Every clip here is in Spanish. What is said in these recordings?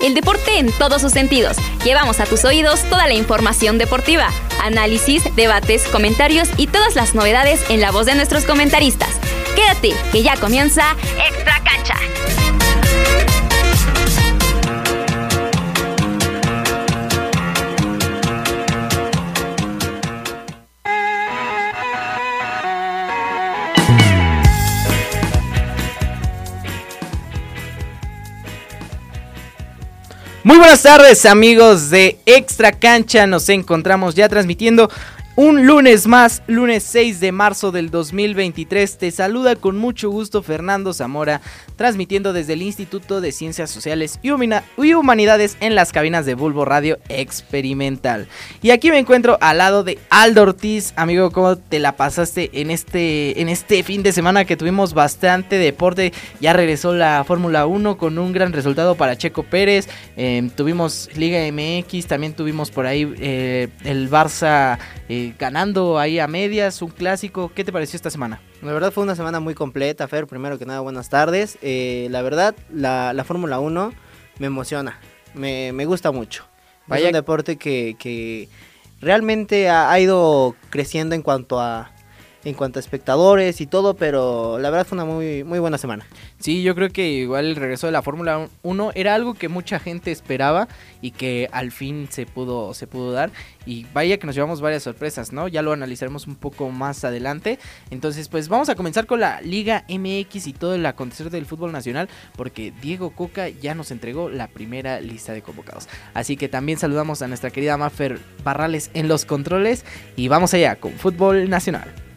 El deporte en todos sus sentidos. Llevamos a tus oídos toda la información deportiva, análisis, debates, comentarios y todas las novedades en la voz de nuestros comentaristas. Quédate, que ya comienza Extra Cancha. Muy buenas tardes amigos de Extra Cancha, nos encontramos ya transmitiendo un lunes más, lunes 6 de marzo del 2023. Te saluda con mucho gusto Fernando Zamora, transmitiendo desde el Instituto de Ciencias Sociales y, Humanidades en las cabinas de Bulbo Radio Experimental. Y aquí me encuentro al lado de Aldo Ortiz. Amigo, ¿cómo te la pasaste en este, en este fin de semana que tuvimos bastante deporte? Ya regresó la Fórmula 1 con un gran resultado para Checo Pérez. Em, tuvimos Liga MX, también tuvimos por ahí eh, el Barça. Eh, ganando ahí a medias, un clásico. ¿Qué te pareció esta semana? La verdad fue una semana muy completa, Fer. Primero que nada, buenas tardes. Eh, la verdad, la, Fórmula 1 me emociona, me, gusta mucho. Vaya... Es un deporte que, que realmente ha, ido creciendo en cuanto a en cuanto a espectadores y todo, pero la verdad fue una muy, muy buena semana. Sí, yo creo que igual el regreso de la Fórmula 1 era algo que mucha gente esperaba y que al fin se pudo, se pudo dar. Y vaya que nos llevamos varias sorpresas, ¿no? Ya lo analizaremos un poco más adelante. Entonces, pues vamos a comenzar con la Liga MX y todo el acontecer del fútbol nacional, porque Diego Coca ya nos entregó la primera lista de convocados. Así que también saludamos a nuestra querida Maffer Barrales en los controles y vamos allá con fútbol nacional.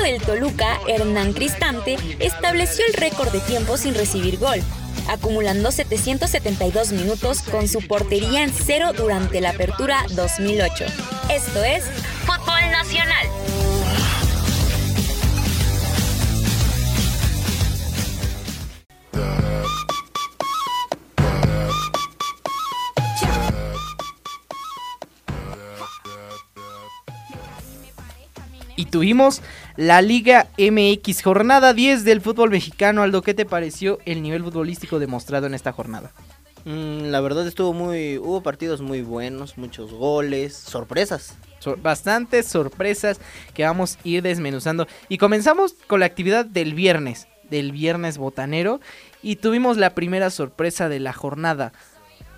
Portero del Toluca, Hernán Cristante, estableció el récord de tiempo sin recibir gol, acumulando 772 minutos con su portería en cero durante la apertura 2008. Esto es Fútbol Nacional. Y tuvimos la Liga MX, jornada 10 del fútbol mexicano. Aldo, ¿qué te pareció el nivel futbolístico demostrado en esta jornada? Mm, la verdad estuvo muy... Hubo partidos muy buenos, muchos goles, sorpresas. bastantes sorpresas que vamos a ir desmenuzando. Y comenzamos con la actividad del viernes, del viernes botanero. Y tuvimos la primera sorpresa de la jornada.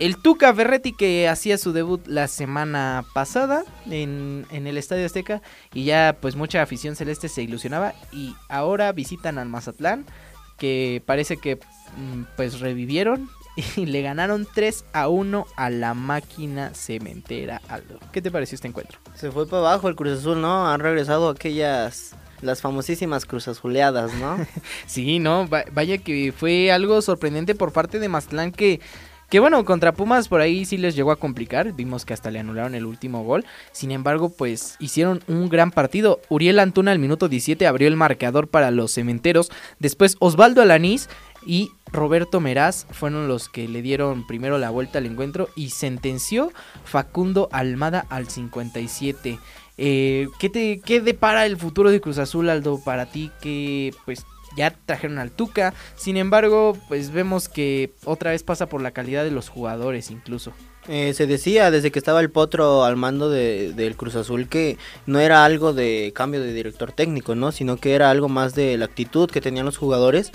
El Tuca Ferretti que hacía su debut la semana pasada en, el Estadio Azteca y ya pues mucha afición celeste se ilusionaba y ahora visitan al Mazatlán que parece que mm, pues revivieron y le ganaron 3 a 1 a la máquina cementera Aldo. ¿Qué te pareció este encuentro? Se fue para abajo el Cruz Azul, ¿no? Han regresado aquellas las famosísimas Cruz Azuleadas, ¿no? sí, no, vaya que fue algo sorprendente por parte de Mazatlán que que bueno, contra Pumas por ahí sí les llegó a complicar. Vimos que hasta le anularon el último gol. Sin embargo, pues hicieron un gran partido. Uriel Antuna al minuto 17 abrió el marcador para los cementeros. Después Osvaldo Alanís y Roberto Meraz fueron los que le dieron primero la vuelta al encuentro y sentenció Facundo Almada al 57. Eh, ¿qué, te, ¿Qué depara el futuro de Cruz Azul, Aldo, para ti? Que pues ya trajeron al Tuca. Sin embargo, pues vemos que otra vez pasa por la calidad de los jugadores incluso. Eh, se decía desde que estaba el Potro al mando del Cruz Azul que no era algo de cambio de director técnico, ¿no? Sino que era algo más de la actitud que tenían los jugadores.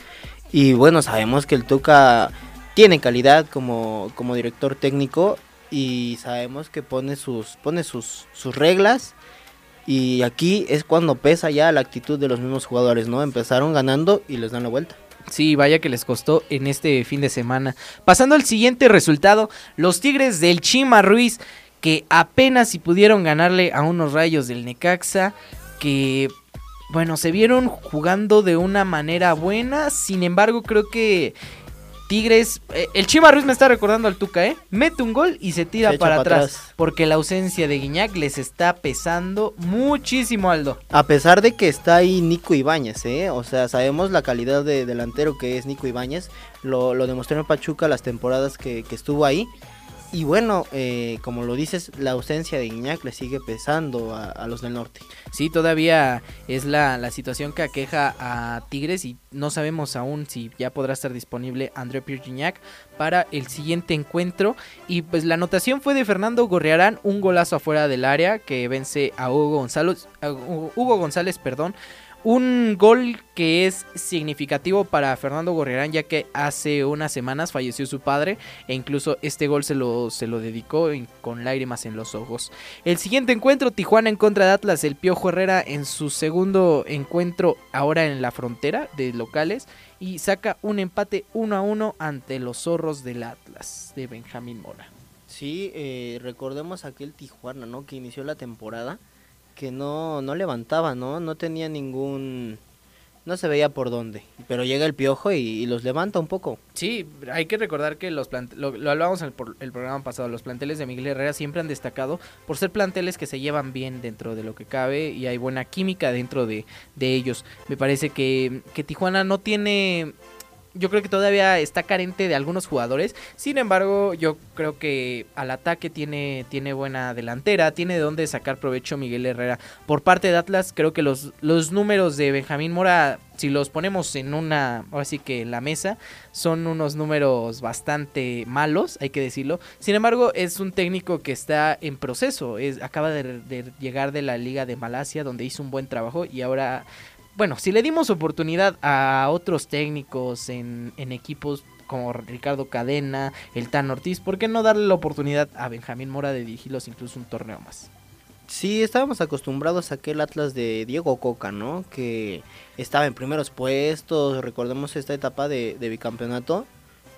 Y bueno, sabemos que el Tuca tiene calidad como, como director técnico y sabemos que pone sus, pone sus, sus reglas y aquí es cuando pesa ya la actitud de los mismos jugadores, ¿no? Empezaron ganando y les dan la vuelta. Sí, vaya que les costó en este fin de semana. Pasando al siguiente resultado, los Tigres del Chima Ruiz, que apenas si pudieron ganarle a unos rayos del Necaxa, que bueno, se vieron jugando de una manera buena, sin embargo creo que Tigres, eh, el Chima Ruiz me está recordando al Tuca, ¿eh? Mete un gol y se tira para, atrás, Porque la ausencia de Guiñac les está pesando muchísimo, Aldo. A pesar de que está ahí Nico Ibáñez, ¿eh? O sea, sabemos la calidad de delantero que es Nico Ibáñez. Lo, demostró en Pachuca las temporadas que, estuvo ahí. Y bueno, eh, como lo dices, la ausencia de Iñak le sigue pesando a, los del norte. Sí, todavía es la, la, situación que aqueja a Tigres y no sabemos aún si ya podrá estar disponible André Pierre para el siguiente encuentro. Y pues la anotación fue de Fernando Gorriarán, un golazo afuera del área que vence a Hugo González, a Hugo González, perdón, un gol que es significativo para Fernando Gorriarán ya que hace unas semanas falleció su padre e incluso este gol se lo, se lo dedicó con lágrimas en los ojos. El siguiente encuentro, Tijuana en contra de Atlas, el Piojo Herrera en su segundo encuentro ahora en la frontera de locales y saca un empate 1 a 1 ante los zorros del Atlas de Benjamín Mora. Sí, eh, recordemos aquel Tijuana, ¿no? Que inició la temporada que no, no levantaba, ¿no? No tenía ningún... No se veía por dónde, pero llega el piojo y, los levanta un poco. Sí, hay que recordar que los planteles, lo, lo, hablábamos en el, el, programa pasado, los planteles de Miguel Herrera siempre han destacado por ser planteles que se llevan bien dentro de lo que cabe y hay buena química dentro de, de ellos. Me parece que, que Tijuana no tiene yo creo que todavía está carente de algunos jugadores. Sin embargo, yo creo que al ataque tiene, tiene buena delantera, tiene de dónde sacar provecho Miguel Herrera. Por parte de Atlas, creo que los, los números de Benjamín Mora, si los ponemos en una, así que en la mesa, son unos números bastante malos, hay que decirlo. Sin embargo, es un técnico que está en proceso. Es, acaba de llegar de la Liga de Malasia, donde hizo un buen trabajo y ahora bueno, si le dimos oportunidad a otros técnicos en, equipos como Ricardo Cadena, el Tan Ortiz, ¿por qué no darle la oportunidad a Benjamín Mora de dirigirlos incluso un torneo más? Sí, estábamos acostumbrados a aquel Atlas de Diego Coca, ¿no? Que estaba en primeros puestos, recordemos esta etapa de, de bicampeonato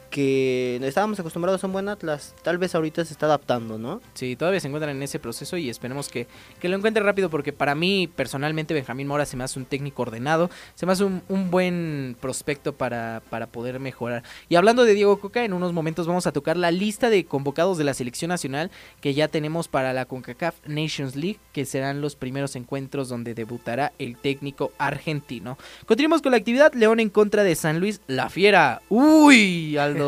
que estábamos acostumbrados a un buen Atlas. Tal vez ahorita se está adaptando, ¿no? Sí, todavía se encuentran en ese proceso y esperemos que, lo encuentre rápido porque para mí personalmente Benjamín Mora se me hace un técnico ordenado, se me hace un, buen prospecto para, para poder mejorar. Y hablando de Diego Coca, en unos momentos vamos a tocar la lista de convocados de la selección nacional que ya tenemos para la CONCACAF Nations League, que serán los primeros encuentros donde debutará el técnico argentino. Continuamos con la actividad, León en contra de San Luis, la fiera. Uy, al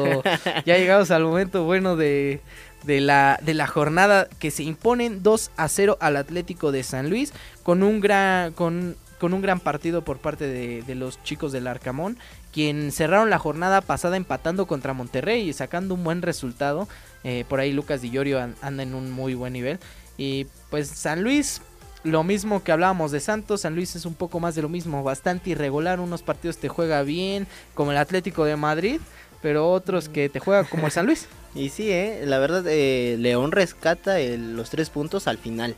ya llegamos al momento bueno de, la, de la jornada que se imponen 2 a 0 al Atlético de San Luis con un gran, con, con un gran partido por parte de, los chicos del Arcamón, quien cerraron la jornada pasada empatando contra Monterrey y sacando un buen resultado. Eh, por ahí Lucas Di Llorio anda en un muy buen nivel. Y pues San Luis, lo mismo que hablábamos de Santos, San Luis es un poco más de lo mismo, bastante irregular, unos partidos te juega bien, como el Atlético de Madrid, pero otros que te juegan como el San Luis. Y sí, eh, la verdad, eh, León rescata los tres puntos al final.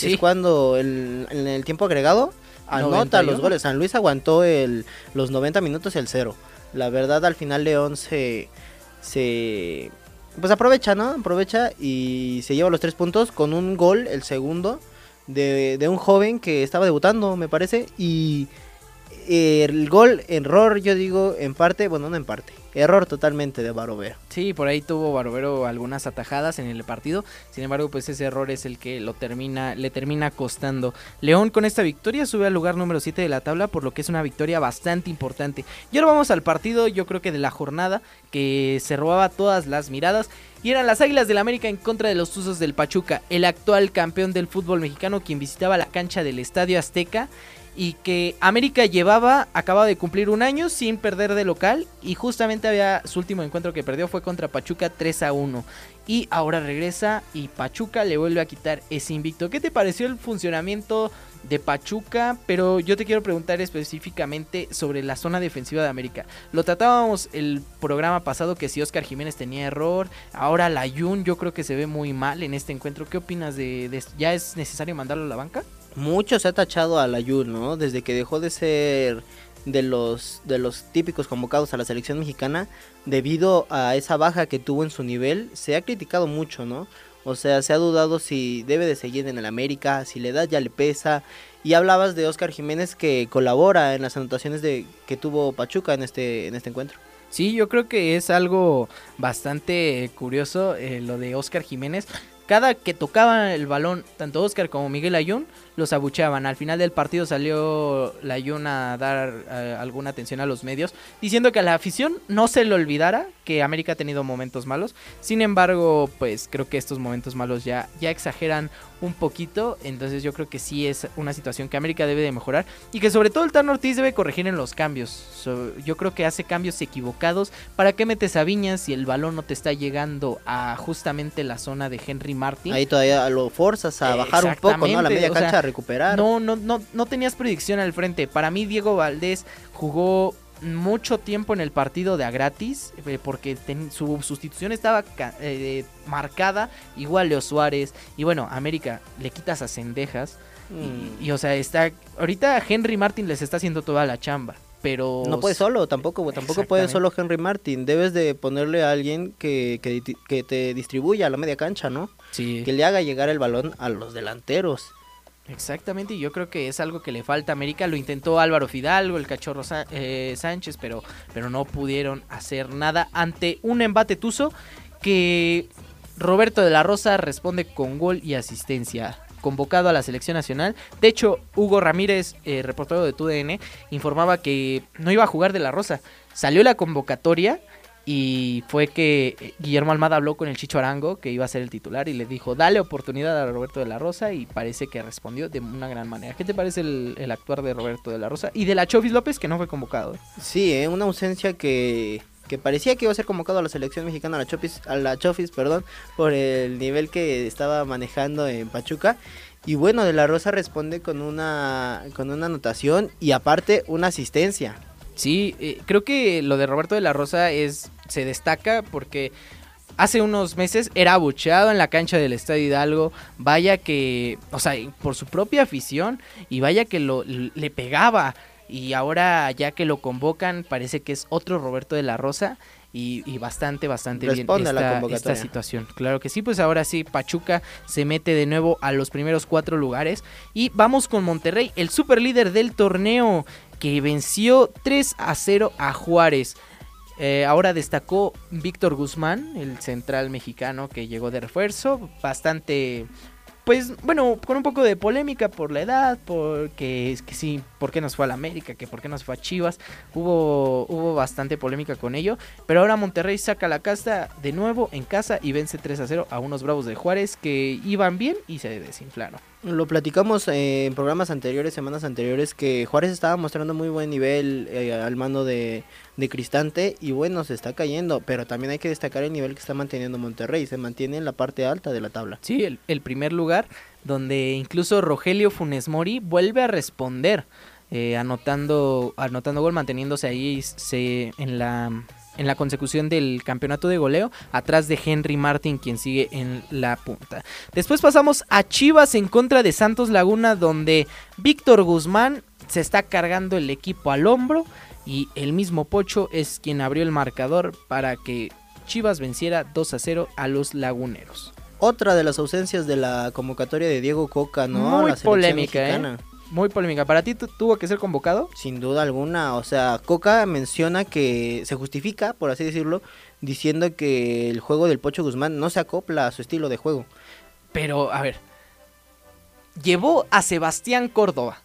Es cuando en el tiempo agregado anota los goles. San Luis aguantó el, los 90 minutos el cero. La verdad, al final León se, se pues aprovecha, ¿no? Aprovecha y se lleva los tres puntos con un gol, el segundo, de, de un joven que estaba debutando, me parece. Y el gol, error, yo digo, en parte, bueno, no en parte, error totalmente de Barovero. Sí, por ahí tuvo Barovero algunas atajadas en el partido, sin embargo, pues ese error es el que lo termina, le termina costando. León con esta victoria sube al lugar número 7 de la tabla, por lo que es una victoria bastante importante. Y ahora vamos al partido, yo creo que de la jornada, que se robaba todas las miradas. Y eran las Águilas del América en contra de los Tuzos del Pachuca, el actual campeón del fútbol mexicano, quien visitaba la cancha del Estadio Azteca y que América llevaba, acaba de cumplir un año sin perder de local y justamente había su último encuentro que perdió fue contra Pachuca 3 a 1 y ahora regresa y Pachuca le vuelve a quitar ese invicto. ¿Qué te pareció el funcionamiento de Pachuca? Pero yo te quiero preguntar específicamente sobre la zona defensiva de América. Lo tratábamos el programa pasado que si Oscar Jiménez tenía error, ahora la Jun yo creo que se ve muy mal en este encuentro. ¿Qué opinas de, de ya es necesario mandarlo a la banca? Mucho se ha tachado a la ¿no? Desde que dejó de ser de los, de los típicos convocados a la selección mexicana, debido a esa baja que tuvo en su nivel, se ha criticado mucho, ¿no? O sea, se ha dudado si debe de seguir en el América, si la edad ya le pesa. Y hablabas de Oscar Jiménez que colabora en las anotaciones de, que tuvo Pachuca en este, en este encuentro. Sí, yo creo que es algo bastante curioso eh, lo de Oscar Jiménez. Cada que tocaba el balón, tanto Oscar como Miguel Ayun, los abucheaban. Al final del partido salió la Yuna a dar eh, alguna atención a los medios, diciendo que a la afición no se le olvidara que América ha tenido momentos malos. Sin embargo, pues creo que estos momentos malos ya, ya exageran un poquito. Entonces yo creo que sí es una situación que América debe de mejorar. Y que sobre todo el Tan Ortiz debe corregir en los cambios. yo creo que hace cambios equivocados. ¿Para qué metes a Viñas si el balón no te está llegando a justamente la zona de Henry Martin? Ahí todavía lo forzas a bajar un poco, ¿no? A la media cancha recuperar. No, no, no, no tenías predicción al frente. Para mí Diego Valdés jugó mucho tiempo en el partido de a gratis eh, porque su sustitución estaba eh, marcada igual Leo Suárez y bueno América le quitas a Cendejas mm. y, o sea está ahorita Henry Martin les está haciendo toda la chamba pero no puede solo tampoco tampoco puede solo Henry Martin debes de ponerle a alguien que, que, que te distribuya a la media cancha no sí. que le haga llegar el balón a los delanteros Exactamente, y yo creo que es algo que le falta a América. Lo intentó Álvaro Fidalgo, el cachorro eh, Sánchez, pero, pero no pudieron hacer nada ante un embate tuso que Roberto de la Rosa responde con gol y asistencia. Convocado a la selección nacional. De hecho, Hugo Ramírez, eh, reportero de TUDN, informaba que no iba a jugar de la Rosa. Salió la convocatoria y fue que eh, Guillermo Almada habló con el Chicho Arango, que iba a ser el titular, y le dijo, dale oportunidad a Roberto de la Rosa, y parece que respondió de una gran manera. ¿Qué te parece el, actuar de Roberto de la Rosa? Y de la Chovis López, que no fue convocado. Sí, ¿eh? una ausencia que, que parecía que iba a ser convocado a la selección mexicana, a la Chofis, a la Chofis, perdón, por el nivel que estaba manejando en Pachuca. Y bueno, de la Rosa responde con una, con una anotación y aparte una asistencia. Sí, eh, creo que lo de Roberto de la Rosa es se destaca porque hace unos meses era abucheado en la cancha del Estadio Hidalgo. Vaya que, o sea, por su propia afición y vaya que lo le pegaba. Y ahora ya que lo convocan parece que es otro Roberto de la Rosa. Y, bastante, bastante bien esta, esta situación. Claro que sí, pues ahora sí, Pachuca se mete de nuevo a los primeros cuatro lugares. Y vamos con Monterrey, el super líder del torneo que venció 3 a 0 a Juárez. Eh, ahora destacó Víctor Guzmán, el central mexicano que llegó de refuerzo, bastante pues bueno, con un poco de polémica por la edad, porque es que sí, por qué nos fue a la América, que por qué nos fue a Chivas, hubo, hubo bastante polémica con ello, pero ahora Monterrey saca la casta de nuevo en casa y vence 3 a 0 a unos Bravos de Juárez que iban bien y se desinflaron. Lo platicamos en programas anteriores, semanas anteriores, que Juárez estaba mostrando muy buen nivel eh, al mando de, de Cristante y bueno, se está cayendo, pero también hay que destacar el nivel que está manteniendo Monterrey, se mantiene en la parte alta de la tabla. Sí, el, primer lugar, donde incluso Rogelio Funes Mori vuelve a responder, eh, anotando, anotando gol, manteniéndose ahí se, en la en la consecución del campeonato de goleo, atrás de Henry Martin, quien sigue en la punta. Después pasamos a Chivas en contra de Santos Laguna, donde Víctor Guzmán se está cargando el equipo al hombro y el mismo Pocho es quien abrió el marcador para que Chivas venciera 2 a 0 a los laguneros. Otra de las ausencias de la convocatoria de Diego Coca, ¿no? Muy polémica, ¿eh? Muy polémica. ¿Para ti tuvo que ser convocado? Sin duda alguna. O sea, Coca menciona que se justifica, por así decirlo, diciendo que el juego del Pocho Guzmán no se acopla a su estilo de juego. Pero, a ver. Llevó a Sebastián Córdoba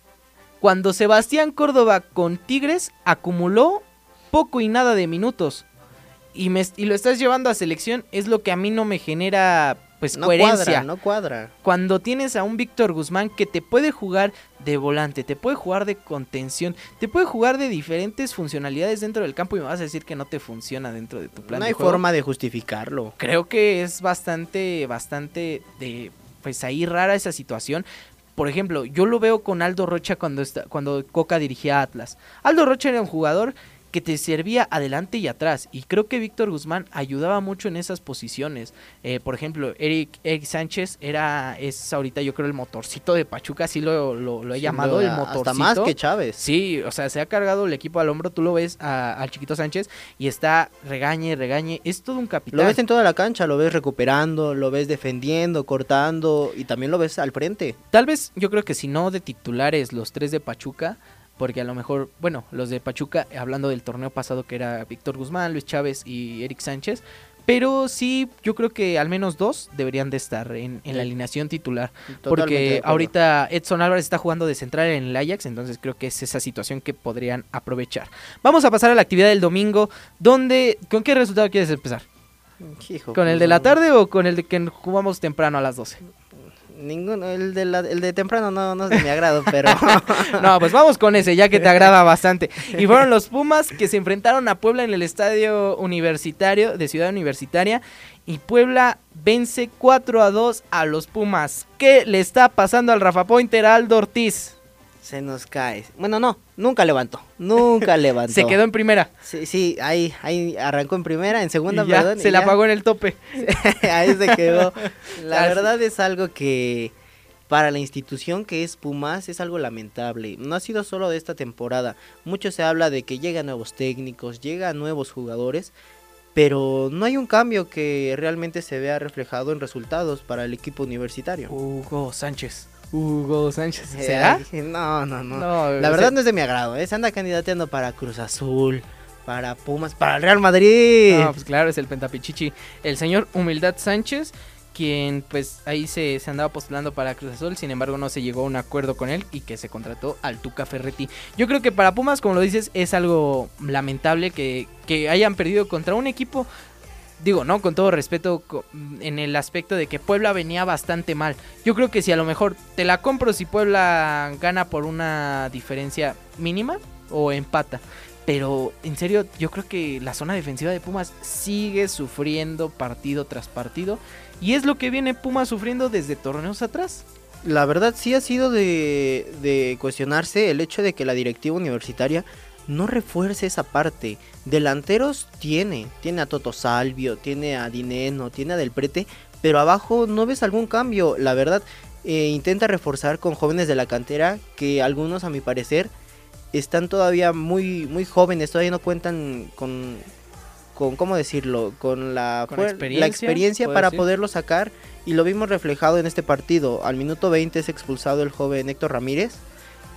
cuando Sebastián Córdoba con Tigres acumuló poco y nada de minutos y, me, y lo estás llevando a selección es lo que a mí no me genera pues no coherencia. Cuadra, no cuadra. Cuando tienes a un Víctor Guzmán que te puede jugar de volante, te puede jugar de contención, te puede jugar de diferentes funcionalidades dentro del campo y me vas a decir que no te funciona dentro de tu plan. No hay forma de justificarlo. Creo que es bastante, bastante de, pues ahí rara esa situación por ejemplo, yo lo veo con Aldo Rocha cuando, está, cuando Coca dirigía a Atlas. Aldo Rocha era un jugador que te servía adelante y atrás. Y creo que Víctor Guzmán ayudaba mucho en esas posiciones. Eh, por ejemplo, Eric, Sánchez era, es ahorita yo creo el motorcito de Pachuca, así lo, lo, he llamado, el motorcito. Hasta más que Chávez. Sí, o sea, se ha cargado el equipo al hombro, tú lo ves al chiquito Sánchez y está regañe, regañe, es todo un capitán. Lo ves en toda la cancha, lo ves recuperando, lo ves defendiendo, cortando y también lo ves al frente. Tal vez yo creo que si no de titulares los tres de Pachuca, porque a lo mejor, bueno, los de Pachuca, hablando del torneo pasado que era Víctor Guzmán, Luis Chávez y Eric Sánchez, Pero sí, yo creo que al menos dos deberían de estar en, en la alineación titular. Totalmente Porque ahorita Edson Álvarez está jugando de central en el Ajax, entonces creo que es esa situación que podrían aprovechar. Vamos a pasar a la actividad del domingo, donde ¿con qué resultado quieres empezar? Hijo, ¿Con el pues, de la tarde o con el de que jugamos temprano a las 12? Ninguno, el de, la- el de temprano no, no es de mi agrado, pero... No, pues vamos con ese, ya que te agrada bastante. Y fueron los Pumas que se enfrentaron a Puebla en el estadio universitario de Ciudad Universitaria. Y Puebla vence 4 a 2 a los Pumas. ¿Qué le está pasando al Rafa Pointer Aldo Ortiz? Se nos cae. Bueno, no, nunca levantó. Nunca levantó. Se quedó en primera. Sí, sí, ahí, ahí arrancó en primera, en segunda, y ya, perdón. se y la ya. apagó en el tope. ahí se quedó. La verdad es algo que para la institución que es Pumas es algo lamentable. No ha sido solo de esta temporada. Mucho se habla de que llegan nuevos técnicos, llegan nuevos jugadores, pero no hay un cambio que realmente se vea reflejado en resultados para el equipo universitario. Hugo Sánchez. Hugo Sánchez. Eh, ¿Será? No, no, no. No, La verdad sea, no es de mi agrado. ¿eh? Se anda candidateando para Cruz Azul, para Pumas, para el Real Madrid. No, pues claro, es el pentapichichi. El señor Humildad Sánchez, quien pues ahí se, se andaba postulando para Cruz Azul, sin embargo no se llegó a un acuerdo con él y que se contrató al Tuca Ferretti. Yo creo que para Pumas, como lo dices, es algo lamentable que, que hayan perdido contra un equipo... Digo, no, con todo respeto, co- en el aspecto de que Puebla venía bastante mal. Yo creo que si a lo mejor te la compro si Puebla gana por una diferencia mínima o empata. Pero en serio, yo creo que la zona defensiva de Pumas sigue sufriendo partido tras partido. Y es lo que viene Pumas sufriendo desde torneos atrás. La verdad sí ha sido de, de cuestionarse el hecho de que la directiva universitaria no refuerce esa parte. Delanteros tiene, tiene a Toto Salvio, tiene a Dineno, tiene a Del Prete, pero abajo no ves algún cambio. La verdad, eh, intenta reforzar con jóvenes de la cantera que algunos a mi parecer están todavía muy, muy jóvenes, todavía no cuentan con, con ¿cómo decirlo? Con la, Con experiencia, la experiencia puede para poderlo sacar y lo vimos reflejado en este partido. Al minuto 20 es expulsado el joven Héctor Ramírez,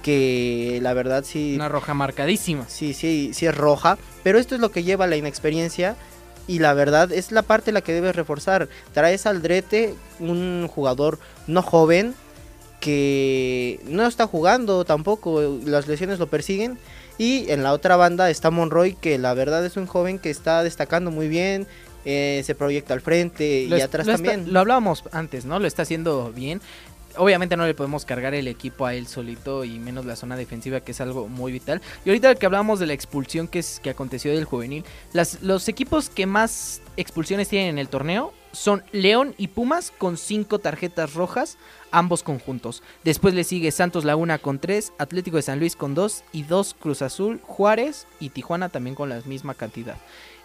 que la verdad sí, Una roja marcadísima. sí, sí, sí es roja, pero esto es lo que lleva a la inexperiencia y la verdad es la parte la que debes reforzar. Traes al Drete, un jugador no joven que no está jugando tampoco, las lesiones lo persiguen. Y en la otra banda está Monroy, que la verdad es un joven que está destacando muy bien, eh, se proyecta al frente Lo y atrás lo está- también. lo hablábamos antes, ¿no? Lo está haciendo bien. Obviamente no le podemos cargar el equipo a él solito y menos la zona defensiva que es algo muy vital. Y ahorita que hablamos de la expulsión que, es, que aconteció del juvenil, los equipos que más expulsiones tienen en el torneo son León y Pumas con cinco tarjetas rojas, ambos conjuntos. Después le sigue Santos Laguna con tres, Atlético de San Luis con dos y dos Cruz Azul, Juárez y Tijuana también con la misma cantidad.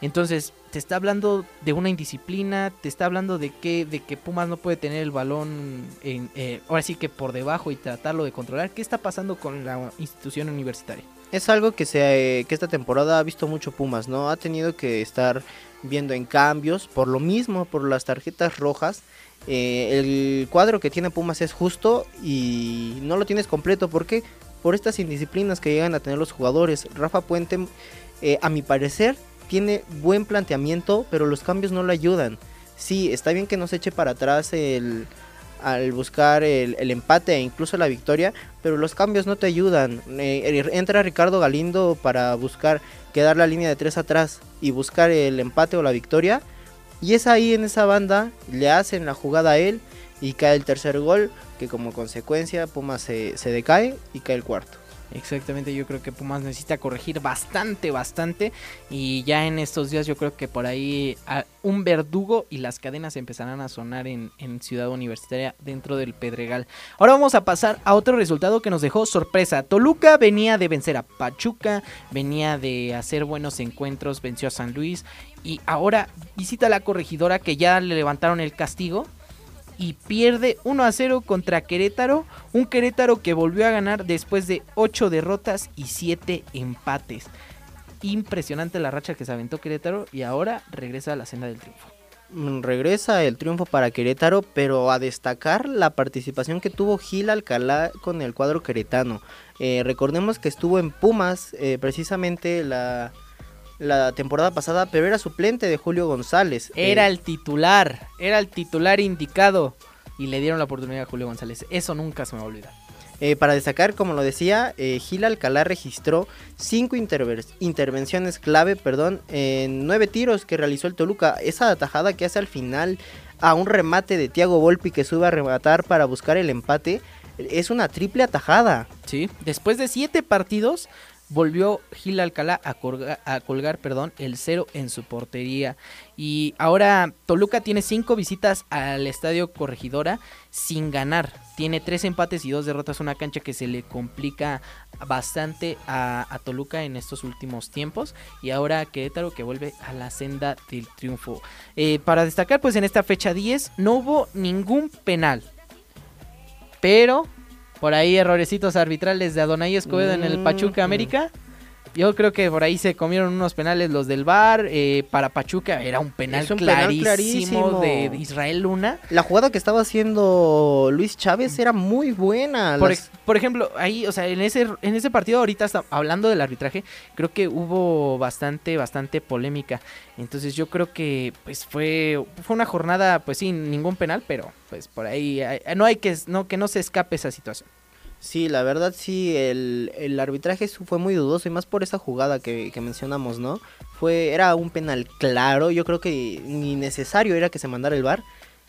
Entonces, te está hablando de una indisciplina, te está hablando de que, de que Pumas no puede tener el balón en, eh, ahora sí que por debajo y tratarlo de controlar. ¿Qué está pasando con la institución universitaria? Es algo que, se, que esta temporada ha visto mucho Pumas, ¿no? Ha tenido que estar viendo en cambios por lo mismo, por las tarjetas rojas. Eh, el cuadro que tiene Pumas es justo y no lo tienes completo. ¿Por qué? Por estas indisciplinas que llegan a tener los jugadores. Rafa Puente, eh, a mi parecer, tiene buen planteamiento, pero los cambios no lo ayudan. Sí, está bien que no se eche para atrás al buscar el, empate e incluso la victoria, pero los cambios no te ayudan. Eh, entra Ricardo Galindo para buscar quedar la línea de tres atrás y buscar el empate o la victoria. Y es ahí en esa banda, le hacen la jugada a él y cae el tercer gol, que como consecuencia Pumas se, se decae y cae el cuarto. Exactamente, yo creo que Pumas necesita corregir bastante, bastante. Y ya en estos días yo creo que por ahí a- un verdugo y las cadenas empezarán a sonar en, en Ciudad Universitaria dentro del Pedregal. Ahora vamos a pasar a otro resultado que nos dejó sorpresa. Toluca venía de vencer a Pachuca, venía de hacer buenos encuentros, venció a San Luis. Y ahora visita a la corregidora que ya le levantaron el castigo y pierde 1 a 0 contra Querétaro. Un Querétaro que volvió a ganar después de 8 derrotas y 7 empates. Impresionante la racha que se aventó Querétaro y ahora regresa a la senda del triunfo. Mm, Regresa el triunfo para Querétaro, pero a destacar la participación que tuvo Gil Alcalá con el cuadro queretano. Eh, recordemos que estuvo en Pumas, eh, precisamente la, la temporada pasada, pero era suplente de Julio González. Era Eh, el titular, era el titular indicado y le dieron la oportunidad a Julio González. Eso nunca se me va a olvidar. Eh, para destacar, como lo decía, eh, Gil Alcalá registró cinco intervenciones clave, perdón, en nueve tiros que realizó el Toluca. Esa atajada que hace al final a un remate de Thiago Volpi que sube a rematar para buscar el empate, es una triple atajada. Sí, después de siete partidos volvió Gil Alcalá a, colga- a colgar perdón, el cero en su portería. Y ahora Toluca tiene cinco visitas al estadio Corregidora sin ganar. Tiene tres empates y dos derrotas, una cancha que se le complica bastante a, a Toluca en estos últimos tiempos. Y ahora Querétaro que vuelve a la senda del triunfo. Eh, para destacar, pues en esta fecha 10 no hubo ningún penal. Pero por ahí errorecitos arbitrales de Adonai Escobedo en el Pachuca Mm. Yo creo que por ahí se comieron unos penales los del VAR. eh, para Pachuca era un penal, un penal clarísimo, clarísimo. de Israel Luna. La jugada que estaba haciendo Luis Chávez era muy buena. Por, Las- por ejemplo, ahí, o sea, en ese, en ese partido ahorita está, hablando del arbitraje, creo que hubo bastante, bastante polémica. Entonces yo creo que pues fue, fue una jornada, pues sin ningún penal, pero pues por ahí no hay que, no, que no se escape esa situación. Sí, la verdad sí, el, el arbitraje fue muy dudoso y más por esa jugada que, que mencionamos, ¿no? Fue, era un penal claro, yo creo que ni necesario era que se mandara el VAR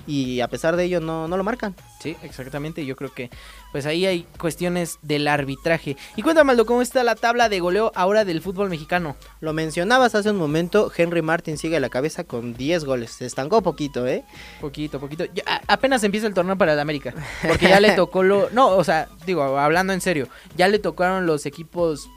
y a pesar de ello no, no lo marcan. Sí, exactamente. Yo creo que pues ahí hay cuestiones del arbitraje. Y cuéntame, Aldo, ¿cómo está la tabla de goleo ahora del fútbol mexicano? Lo mencionabas hace un momento, Henry Martin sigue a la cabeza con 10 goles, se estancó poquito, ¿eh? Poquito, poquito. A- apenas empieza el torneo para el América. Porque ya le tocó lo... No, o sea, digo, hablando en serio, ya le tocaron los equipos,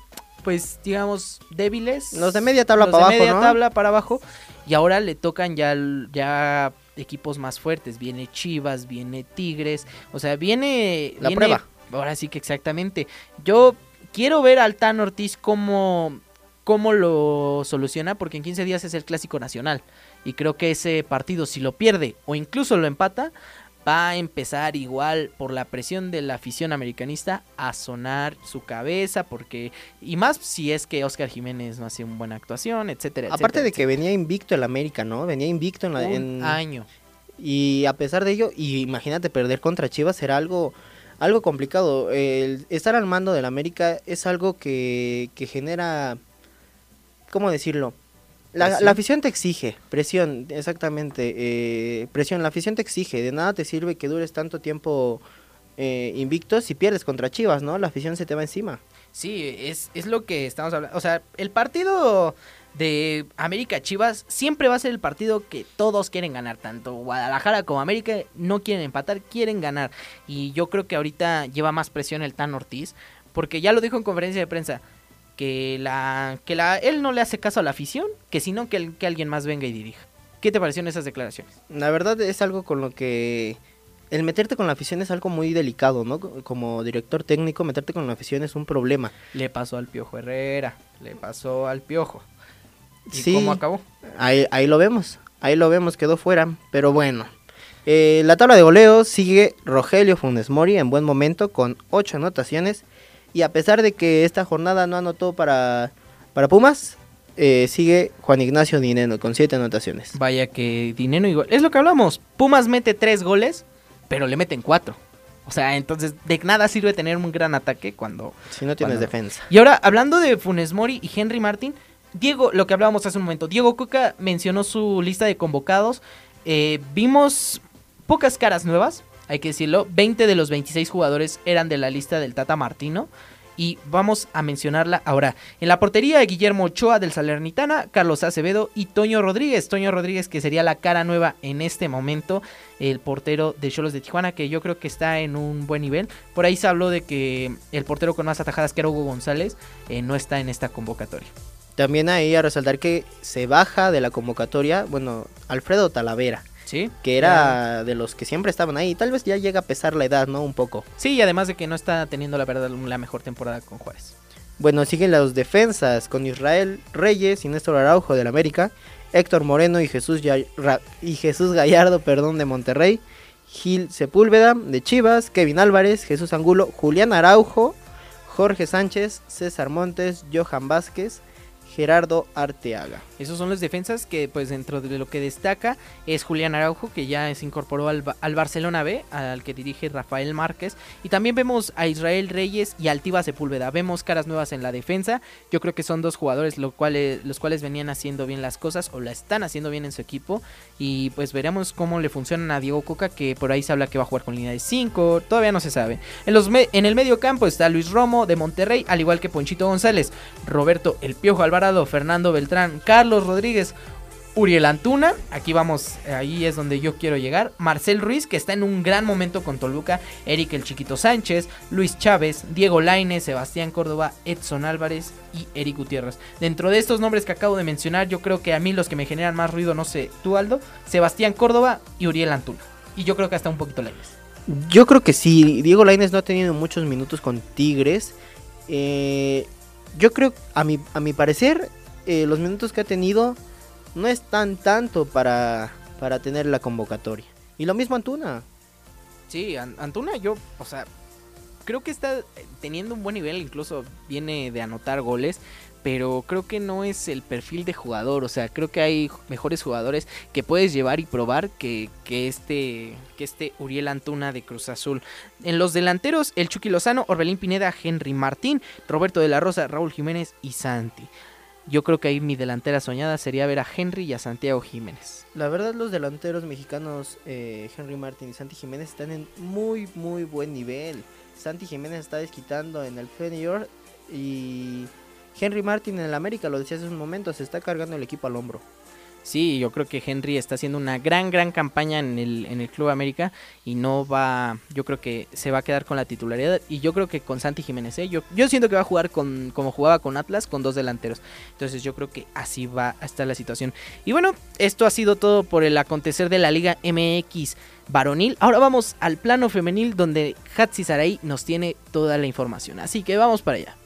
pues, digamos, débiles. Los de media tabla Los para de abajo, media ¿no? tabla para abajo. Y ahora le tocan ya, ya equipos más fuertes. Viene Chivas, viene Tigres. O sea, viene... La viene- prueba. Ahora sí que exactamente. Yo quiero ver al Tan Ortiz cómo, cómo lo soluciona. Porque en 15 días es el Clásico Nacional. Y creo que ese partido, si lo pierde o incluso lo empata, va a empezar igual por la presión de la afición americanista a sonar su cabeza. Porque, y más si es que Oscar Jiménez no hace una buena actuación, etcétera. Aparte etcétera, de que venía invicto el América, ¿no? Venía invicto en la... un en- año. Y a pesar de ello, y imagínate perder contra Chivas será algo algo complicado. El estar al mando del América es algo que, que genera, ¿cómo decirlo? La, la afición te exige, presión, exactamente, eh, presión, la afición te exige, de nada te sirve que dures tanto tiempo eh, invicto si pierdes contra Chivas, ¿no? La afición se te va encima. Sí, es, es lo que estamos hablando. O sea, el partido de América Chivas siempre va a ser el partido que todos quieren ganar. Tanto Guadalajara como América no quieren empatar, quieren ganar. Y yo creo que ahorita lleva más presión el Tan Ortiz. Porque ya lo dijo en conferencia de prensa. Que la que la él no le hace caso a la afición. Que sino que, el- que alguien más venga y dirija. ¿Qué te parecieron esas declaraciones? La verdad es algo con lo que el meterte con la afición es algo muy delicado, ¿no? Como director técnico, meterte con la afición es un problema. Le pasó al Piojo Herrera. Le pasó al Piojo. ¿Y Sí. cómo acabó? Ahí, ahí lo vemos, ahí lo vemos, quedó fuera, pero bueno. Eh, la tabla de goleo sigue Rogelio Funes Mori en buen momento con 8 anotaciones. Y a pesar de que esta jornada no anotó para, para Pumas, eh, sigue Juan Ignacio Dineno con 7 anotaciones. Vaya que dinero y gol. Es lo que hablamos. Pumas mete tres goles, pero le meten cuatro. O sea, entonces de nada sirve tener un gran ataque cuando... Si no tienes Cuando- defensa. Y ahora, hablando de Funes Mori y Henry Martin, Diego, lo que hablábamos hace un momento, Diego Coca mencionó su lista de convocados. Eh, vimos pocas caras nuevas, hay que decirlo. 20 de los 26 jugadores eran de la lista del Tata Martino. Y vamos a mencionarla ahora. En la portería, Guillermo Ochoa del Salernitana, Carlos Acevedo y Toño Rodríguez. Toño Rodríguez, que sería la cara nueva en este momento, el portero de Cholos de Tijuana, que yo creo que está en un buen nivel. Por ahí se habló de que el portero con más atajadas, que era Hugo González, eh, no está en esta convocatoria. También ahí a resaltar que se baja de la convocatoria, bueno, Alfredo Talavera, ¿Sí? que era de los que siempre estaban ahí. Tal vez ya llega a pesar la edad, ¿no? Un poco. Sí, y además de que no está teniendo la verdad la mejor temporada con Juárez. Bueno, siguen las defensas con Israel Reyes y Néstor Araujo del América, Héctor Moreno y Jesús, Ya- y Jesús Gallardo perdón, de Monterrey, Gil Sepúlveda de Chivas, Kevin Álvarez, Jesús Angulo, Julián Araujo, Jorge Sánchez, César Montes, Johan Vázquez, Gerardo Arteaga. Esos son los defensas que pues dentro de lo que destaca es Julián Araujo que ya se incorporó al, al, Barcelona B, al que dirige Rafael Márquez. Y también vemos a Israel Reyes y Altiva Sepúlveda. Vemos caras nuevas en la defensa. Yo creo que son dos jugadores cuales, los cuales venían haciendo bien las cosas o la están haciendo bien en su equipo. Y pues veremos cómo le funcionan a Diego Coca que por ahí se habla que va a jugar con línea de 5. Todavía no se sabe. En, los en el medio campo está Luis Romo de Monterrey, al igual que Ponchito González, Roberto El Piojo Alvarado, Fernando Beltrán, Carlos Rodríguez, Uriel Antuna, aquí vamos, ahí es donde yo quiero llegar. Marcel Ruiz, que está en un gran momento con Toluca. Eric el Chiquito Sánchez, Luis Chávez, Diego Laine, Sebastián Córdoba, Edson Álvarez y Eric Gutiérrez. Dentro de estos nombres que acabo de mencionar, yo creo que a mí los que me generan más ruido, no sé, tú Aldo, Sebastián Córdoba y Uriel Antuna. Y yo creo que hasta un poquito Laines. Yo creo que sí, Diego Laines no ha tenido muchos minutos con Tigres. Eh, yo creo, a a mi parecer, eh, los minutos que ha tenido no están tanto para, para tener la convocatoria. Y lo mismo Antuna. Sí, Antuna yo, o sea, creo que está teniendo un buen nivel, incluso viene de anotar goles, pero creo que no es el perfil de jugador, o sea, creo que hay mejores jugadores que puedes llevar y probar que, que, este, que este Uriel Antuna de Cruz Azul. En los delanteros, el Chucky Lozano, Orbelín Pineda, Henry Martín, Roberto de la Rosa, Raúl Jiménez y Santi. Yo creo que ahí mi delantera soñada sería ver a Henry y a Santiago Jiménez. La verdad los delanteros mexicanos eh, Henry Martín y Santi Jiménez están en muy muy buen nivel. Santi Jiménez está desquitando en el Fenyor y Henry Martin en el América, lo decía hace un momento, se está cargando el equipo al hombro. Sí, yo creo que Henry está haciendo una gran, gran campaña en el, en el Club América y no va, yo creo que se va a quedar con la titularidad y yo creo que con Santi Jiménez, ¿eh? yo, yo siento que va a jugar con, como jugaba con Atlas, con dos delanteros. Entonces yo creo que así va a estar la situación. Y bueno, esto ha sido todo por el acontecer de la Liga MX varonil. Ahora vamos al plano femenil donde Hatsi Saray nos tiene toda la información. Así que vamos para allá.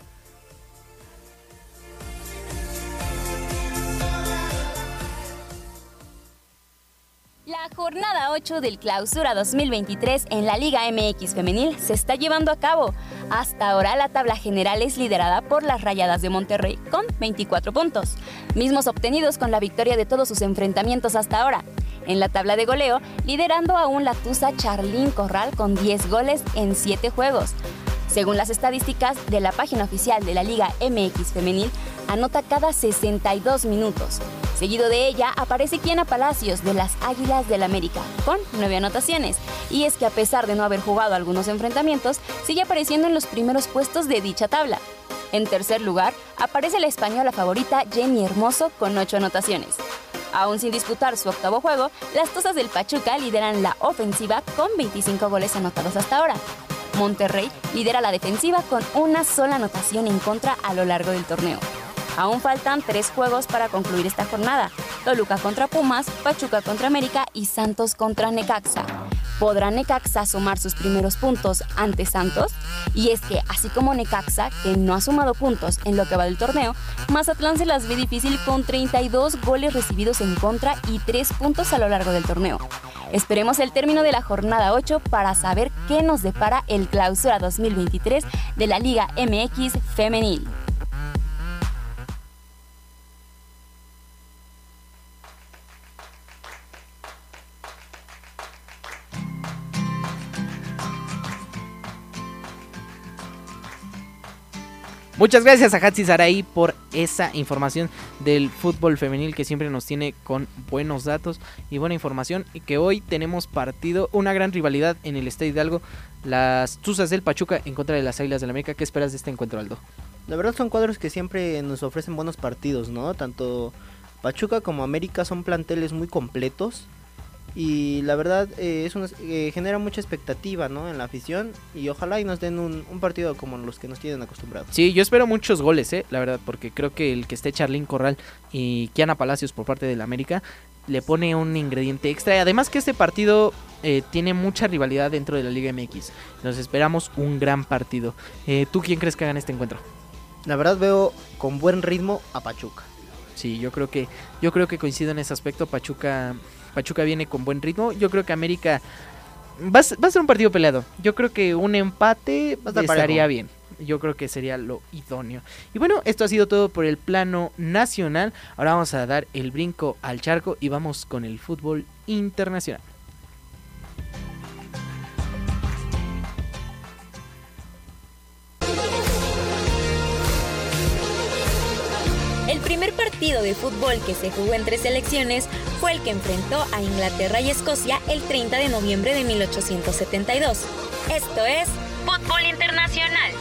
Jornada 8 del Clausura 2023 en la Liga MX Femenil se está llevando a cabo. Hasta ahora la tabla general es liderada por las Rayadas de Monterrey con 24 puntos, mismos obtenidos con la victoria de todos sus enfrentamientos hasta ahora. En la tabla de goleo, liderando aún la Tusa Charlín Corral con 10 goles en 7 juegos. Según las estadísticas de la página oficial de la Liga MX Femenil, anota cada 62 minutos. Seguido de ella aparece Kiana Palacios de las Águilas del América, con nueve anotaciones. Y es que a pesar de no haber jugado algunos enfrentamientos, sigue apareciendo en los primeros puestos de dicha tabla. En tercer lugar, aparece la española favorita Jenny Hermoso con ocho anotaciones. Aún sin disputar su octavo juego, las Tuzas del Pachuca lideran la ofensiva con 25 goles anotados hasta ahora. Monterrey lidera la defensiva con una sola anotación en contra a lo largo del torneo. Aún faltan tres juegos para concluir esta jornada. Toluca contra Pumas, Pachuca contra América y Santos contra Necaxa. ¿Podrá Necaxa sumar sus primeros puntos ante Santos? Y es que, así como Necaxa, que no ha sumado puntos en lo que va del torneo, Mazatlán se las ve difícil con 32 goles recibidos en contra y 3 puntos a lo largo del torneo. Esperemos el término de la jornada 8 para saber qué nos depara el clausura 2023 de la Liga MX femenil. Muchas gracias a Hatsi Sarai por esa información del fútbol femenil que siempre nos tiene con buenos datos y buena información. Y que hoy tenemos partido, una gran rivalidad en el Estadio Hidalgo. Las Tuzas del Pachuca en contra de las Águilas del la América. ¿Qué esperas de este encuentro, Aldo? La verdad son cuadros que siempre nos ofrecen buenos partidos, ¿no? Tanto Pachuca como América son planteles muy completos y la verdad eh, es eh, genera mucha expectativa ¿no? en la afición y ojalá y nos den un, partido como los que nos tienen acostumbrados. Sí, yo espero muchos goles, ¿eh? la verdad, porque creo que el que esté Charlín Corral y Kiana Palacios por parte del América le pone un ingrediente extra. Y además que este partido eh, tiene mucha rivalidad dentro de la Liga MX. Nos esperamos un gran partido. ¿Tú quién crees que hagan este encuentro? La verdad veo con buen ritmo a Pachuca. Sí, yo creo que yo creo que coincido en ese aspecto. Pachuca Pachuca viene con buen ritmo. Yo creo que América va, a ser un partido peleado. Yo creo que un empate estaría bien. Yo creo que sería lo idóneo. Y bueno, esto ha sido todo por el plano nacional. Ahora vamos a dar el brinco al charco y vamos con el fútbol internacional. Partido de fútbol que se jugó entre selecciones fue el que enfrentó a Inglaterra y Escocia el 30 de noviembre de 1872. Esto es Fútbol Internacional.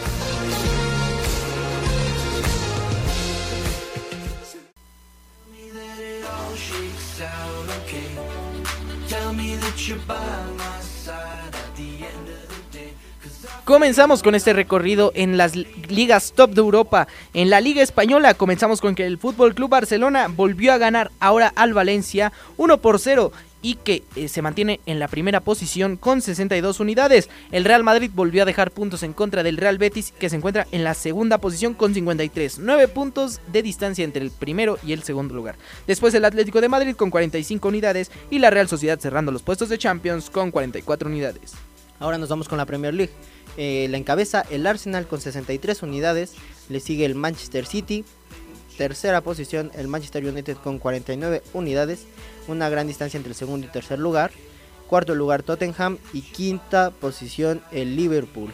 Comenzamos con este recorrido en las ligas top de Europa. En la Liga Española comenzamos con que el Fútbol Club Barcelona volvió a ganar ahora al Valencia 1 por 0 y que eh, se mantiene en la primera posición con 62 unidades. El Real Madrid volvió a dejar puntos en contra del Real Betis que se encuentra en la segunda posición con 53, 9 puntos de distancia entre el primero y el segundo lugar. Después el Atlético de Madrid con 45 unidades y la Real Sociedad cerrando los puestos de Champions con 44 unidades. Ahora nos vamos con la Premier League. Eh, la encabeza el Arsenal con 63 unidades, le sigue el Manchester City, tercera posición el Manchester United con 49 unidades, una gran distancia entre el segundo y tercer lugar, cuarto lugar Tottenham y quinta posición el Liverpool.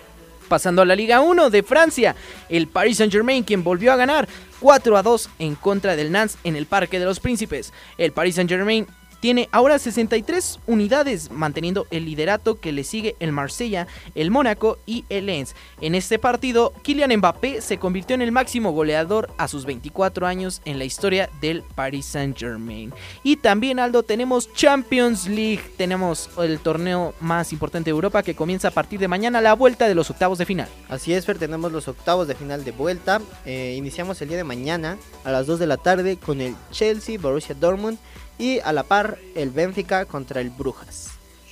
Pasando a la Liga 1 de Francia, el Paris Saint-Germain quien volvió a ganar 4 a 2 en contra del Nantes en el Parque de los Príncipes. El Paris Saint-Germain tiene ahora 63 unidades, manteniendo el liderato que le sigue el Marsella, el Mónaco y el Lens. En este partido, Kylian Mbappé se convirtió en el máximo goleador a sus 24 años en la historia del Paris Saint-Germain. Y también, Aldo, tenemos Champions League, tenemos el torneo más importante de Europa que comienza a partir de mañana, la vuelta de los octavos de final. Así es, Fer, tenemos los octavos de final de vuelta. Eh, iniciamos el día de mañana a las 2 de la tarde con el Chelsea, Borussia Dortmund y a la par el Benfica contra el Brujas.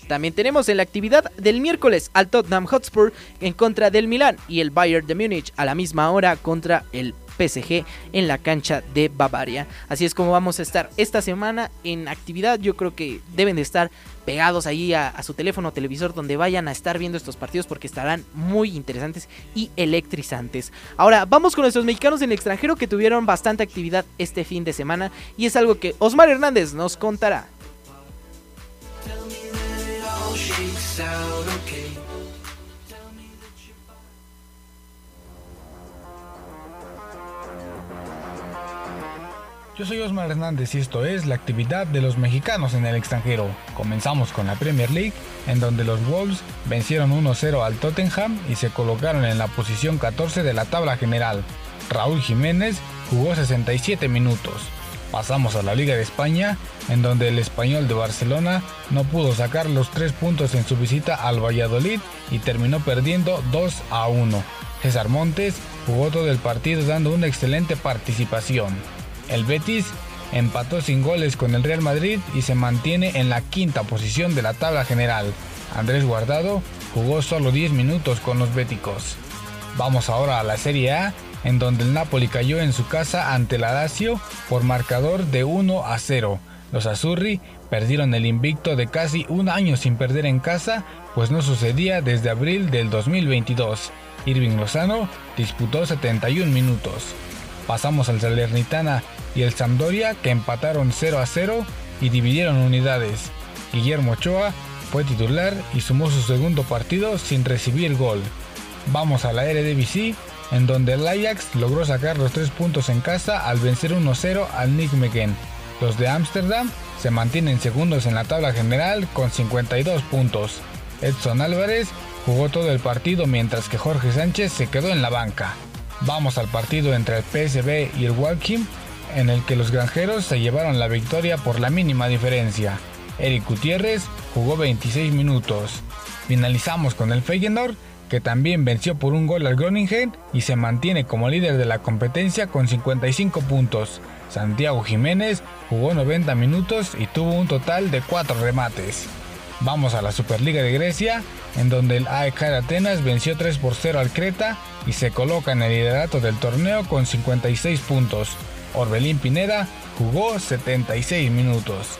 También tenemos en la actividad del miércoles al Tottenham Hotspur en contra del Milan y el Bayern de Múnich a la misma hora contra el PSG en la cancha de Bavaria. Así es como vamos a estar esta semana en actividad. Yo creo que deben de estar pegados ahí a, su teléfono o televisor donde vayan a estar viendo estos partidos porque estarán muy interesantes y electrizantes. Ahora vamos con nuestros mexicanos en el extranjero que tuvieron bastante actividad este fin de semana y es algo que Osmar Hernández nos contará. Yo soy Osmar Hernández y esto es la actividad de los mexicanos en el extranjero. Comenzamos con la Premier League, en donde los Wolves vencieron 1-0 al Tottenham y se colocaron en la posición 14 de la tabla general. Raúl Jiménez jugó 67 minutos. Pasamos a la Liga de España, en donde el español de Barcelona no pudo sacar los 3 puntos en su visita al Valladolid y terminó perdiendo 2 a 1. César Montes jugó todo el partido dando una excelente participación. El Betis empató sin goles con el Real Madrid y se mantiene en la quinta posición de la tabla general. Andrés Guardado jugó solo 10 minutos con los béticos. Vamos ahora a la Serie A, en donde el Napoli cayó en su casa ante la Lazio por marcador de 1 a 0. Los Azzurri perdieron el invicto de casi un año sin perder en casa, pues no sucedía desde abril del 2022. Irving Lozano disputó 71 minutos. Pasamos al Salernitana y el Sampdoria que empataron 0 a 0 y dividieron unidades. Guillermo Ochoa fue titular y sumó su segundo partido sin recibir gol. Vamos a la RDBC en donde el Ajax logró sacar los tres puntos en casa al vencer 1-0 al Nick McGinn. Los de Ámsterdam se mantienen segundos en la tabla general con 52 puntos. Edson Álvarez jugó todo el partido mientras que Jorge Sánchez se quedó en la banca. Vamos al partido entre el PSB y el Walkim en el que los granjeros se llevaron la victoria por la mínima diferencia. Eric Gutiérrez jugó 26 minutos. Finalizamos con el Feyenoord, que también venció por un gol al Groningen y se mantiene como líder de la competencia con 55 puntos. Santiago Jiménez jugó 90 minutos y tuvo un total de 4 remates. Vamos a la Superliga de Grecia, en donde el AEK de Atenas venció 3 por 0 al Creta y se coloca en el liderato del torneo con 56 puntos. Orbelín Pineda jugó 76 minutos.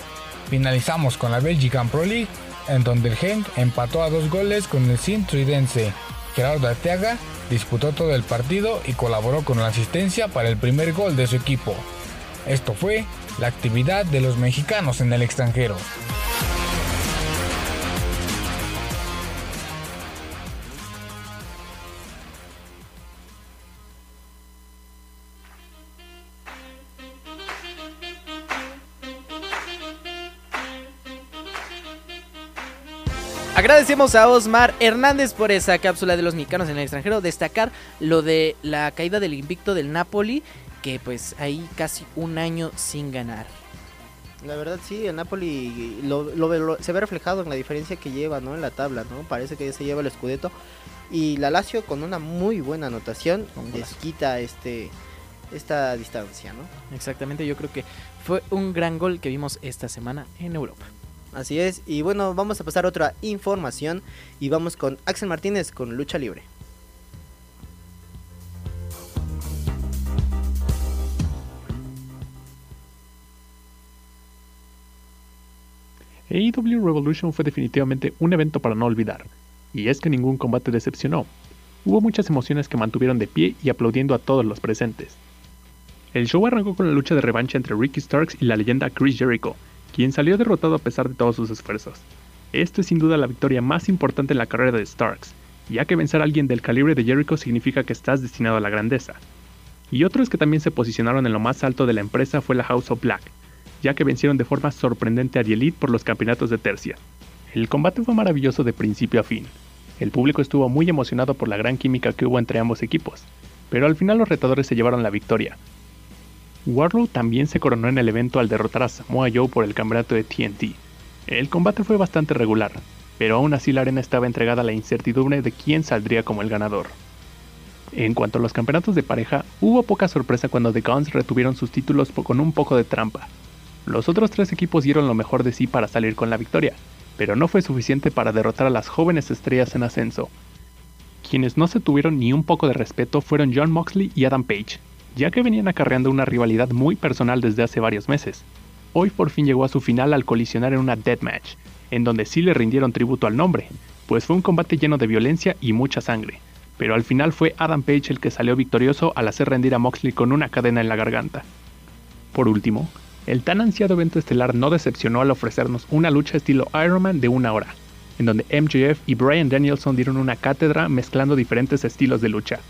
Finalizamos con la Belgican Pro League, en donde el Genk empató a dos goles con el Sint Tridense. Gerardo Arteaga disputó todo el partido y colaboró con la asistencia para el primer gol de su equipo. Esto fue la actividad de los mexicanos en el extranjero. Agradecemos a Osmar Hernández por esa cápsula de los mexicanos en el extranjero. Destacar lo de la caída del invicto del Napoli, que pues ahí casi un año sin ganar. La verdad sí, el Napoli lo, se ve reflejado en la diferencia que lleva ¿no? en la tabla, ¿no? Parece que ya se lleva el Scudetto. Y la Lazio con una muy buena anotación les quita este, esta distancia, ¿no? Exactamente, yo creo que fue un gran gol que vimos esta semana en Europa. Así es, y bueno, vamos a pasar a otra información y vamos con Axel Martínez con Lucha Libre. AEW Revolution fue definitivamente un evento para no olvidar, y es que ningún combate decepcionó. Hubo muchas emociones que mantuvieron de pie y aplaudiendo a todos los presentes. El show arrancó con la lucha de revancha entre Ricky Starks y la leyenda Chris Jericho, quien salió derrotado a pesar de todos sus esfuerzos. Esto es sin duda la victoria más importante en la carrera de Starks, ya que vencer a alguien del calibre de Jericho significa que estás destinado a la grandeza. Y otros que también se posicionaron en lo más alto de la empresa fue la House of Black, ya que vencieron de forma sorprendente a The Elite por los campeonatos de tercia. El combate fue maravilloso de principio a fin. El público estuvo muy emocionado por la gran química que hubo entre ambos equipos, pero al final los retadores se llevaron la victoria, Warlow también se coronó en el evento al derrotar a Samoa Joe por el campeonato de TNT. El combate fue bastante regular, pero aún así la arena estaba entregada a la incertidumbre de quién saldría como el ganador. En cuanto a los campeonatos de pareja, hubo poca sorpresa cuando The Guns retuvieron sus títulos con un poco de trampa. Los otros tres equipos dieron lo mejor de sí para salir con la victoria, pero no fue suficiente para derrotar a las jóvenes estrellas en ascenso. Quienes no se tuvieron ni un poco de respeto fueron John Moxley y Adam Page, ya que venían acarreando una rivalidad muy personal desde hace varios meses. Hoy por fin llegó a su final al colisionar en una deathmatch, en donde sí le rindieron tributo al nombre, pues fue un combate lleno de violencia y mucha sangre, pero al final fue Adam Page el que salió victorioso al hacer rendir a Moxley con una cadena en la garganta. Por último, el tan ansiado evento estelar no decepcionó al ofrecernos una lucha estilo Iron Man de una hora, en donde MJF y Brian Danielson dieron una cátedra mezclando diferentes estilos de lucha,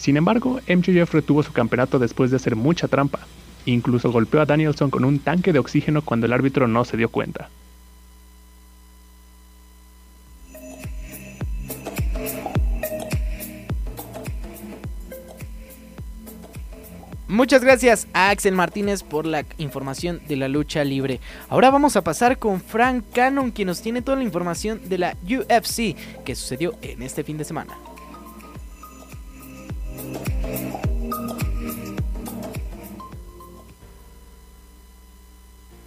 sin embargo, MJF retuvo su campeonato después de hacer mucha trampa. Incluso golpeó a Danielson con un tanque de oxígeno cuando el árbitro no se dio cuenta. Muchas gracias a Axel Martínez por la información de la lucha libre. Ahora vamos a pasar con Frank Cannon, quien nos tiene toda la información de la UFC que sucedió en este fin de semana.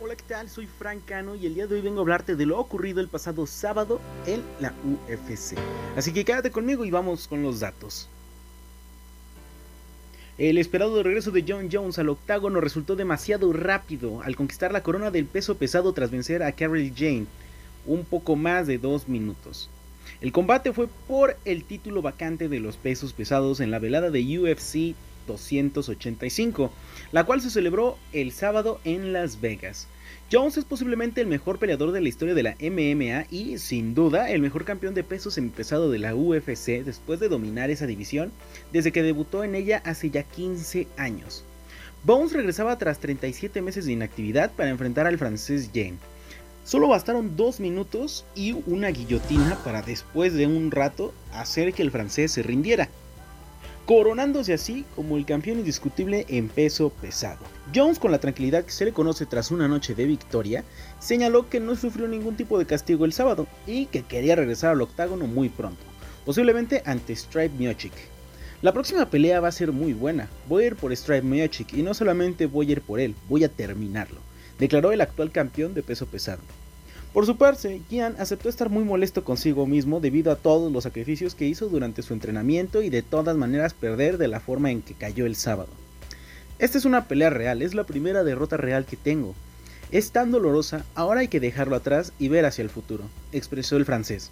Hola, ¿qué tal? Soy Frank Cano y el día de hoy vengo a hablarte de lo ocurrido el pasado sábado en la UFC. Así que quédate conmigo y vamos con los datos. El esperado regreso de John Jones al octágono resultó demasiado rápido al conquistar la corona del peso pesado tras vencer a Carol Jane, un poco más de dos minutos. El combate fue por el título vacante de los pesos pesados en la velada de UFC 285, la cual se celebró el sábado en Las Vegas. Jones es posiblemente el mejor peleador de la historia de la MMA y, sin duda, el mejor campeón de pesos pesado de la UFC después de dominar esa división desde que debutó en ella hace ya 15 años. Bones regresaba tras 37 meses de inactividad para enfrentar al francés Jane Solo bastaron dos minutos y una guillotina para después de un rato hacer que el francés se rindiera, coronándose así como el campeón indiscutible en peso pesado. Jones, con la tranquilidad que se le conoce tras una noche de victoria, señaló que no sufrió ningún tipo de castigo el sábado y que quería regresar al octágono muy pronto, posiblemente ante Stripe Miocic. La próxima pelea va a ser muy buena, voy a ir por Stripe Miocic y no solamente voy a ir por él, voy a terminarlo declaró el actual campeón de peso pesado. Por su parte, Gian aceptó estar muy molesto consigo mismo debido a todos los sacrificios que hizo durante su entrenamiento y de todas maneras perder de la forma en que cayó el sábado. Esta es una pelea real, es la primera derrota real que tengo. Es tan dolorosa, ahora hay que dejarlo atrás y ver hacia el futuro, expresó el francés.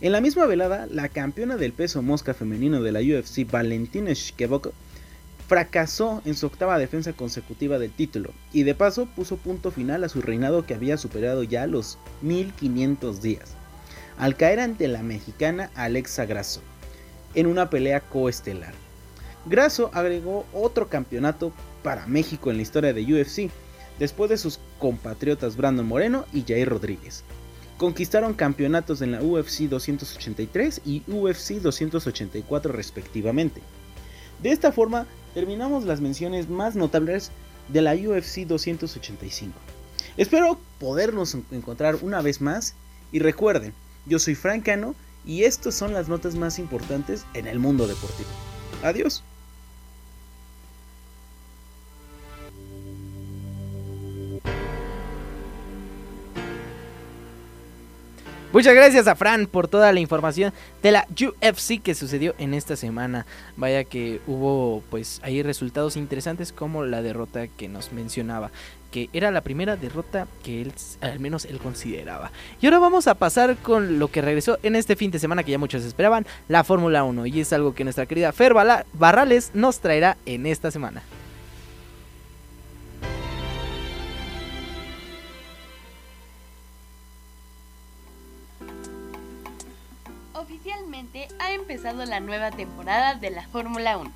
En la misma velada, la campeona del peso mosca femenino de la UFC, Valentina Shevchenko, fracasó en su octava defensa consecutiva del título y de paso puso punto final a su reinado que había superado ya los 1500 días, al caer ante la mexicana Alexa Grasso en una pelea coestelar. Grasso agregó otro campeonato para México en la historia de UFC, después de sus compatriotas Brandon Moreno y Jair Rodríguez. Conquistaron campeonatos en la UFC 283 y UFC 284 respectivamente. De esta forma, terminamos las menciones más notables de la UFC 285. Espero podernos encontrar una vez más y recuerden, yo soy Frank Cano y estas son las notas más importantes en el mundo deportivo. Adiós. Muchas gracias a Fran por toda la información de la UFC que sucedió en esta semana. Vaya que hubo pues ahí resultados interesantes como la derrota que nos mencionaba, que era la primera derrota que él al menos él consideraba. Y ahora vamos a pasar con lo que regresó en este fin de semana que ya muchos esperaban, la Fórmula 1 y es algo que nuestra querida Fer Barrales nos traerá en esta semana. Ha empezado la nueva temporada de la Fórmula 1.